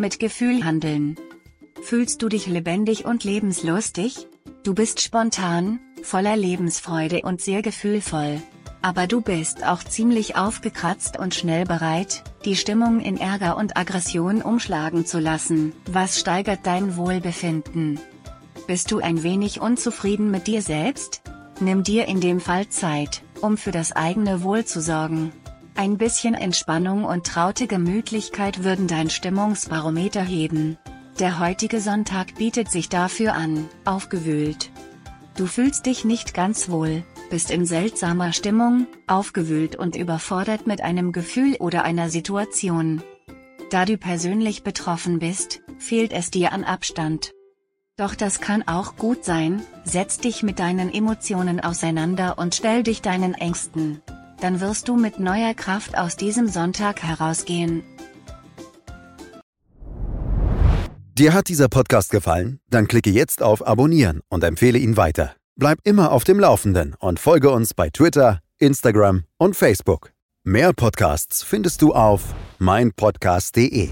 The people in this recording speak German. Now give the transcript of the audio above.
mit Gefühl handeln. Fühlst du dich lebendig und lebenslustig? Du bist spontan, voller Lebensfreude und sehr gefühlvoll. Aber du bist auch ziemlich aufgekratzt und schnell bereit, die Stimmung in Ärger und Aggression umschlagen zu lassen. Was steigert dein Wohlbefinden? Bist du ein wenig unzufrieden mit dir selbst? Nimm dir in dem Fall Zeit, um für das eigene Wohl zu sorgen. Ein bisschen Entspannung und traute Gemütlichkeit würden dein Stimmungsbarometer heben. Der heutige Sonntag bietet sich dafür an, aufgewühlt. Du fühlst dich nicht ganz wohl, bist in seltsamer Stimmung, aufgewühlt und überfordert mit einem Gefühl oder einer Situation. Da du persönlich betroffen bist, fehlt es dir an Abstand. Doch das kann auch gut sein, setz dich mit deinen Emotionen auseinander und stell dich deinen Ängsten. Dann wirst du mit neuer Kraft aus diesem Sonntag herausgehen. Dir hat dieser Podcast gefallen? Dann klicke jetzt auf Abonnieren und empfehle ihn weiter. Bleib immer auf dem Laufenden und folge uns bei Twitter, Instagram und Facebook. Mehr Podcasts findest du auf meinpodcast.de.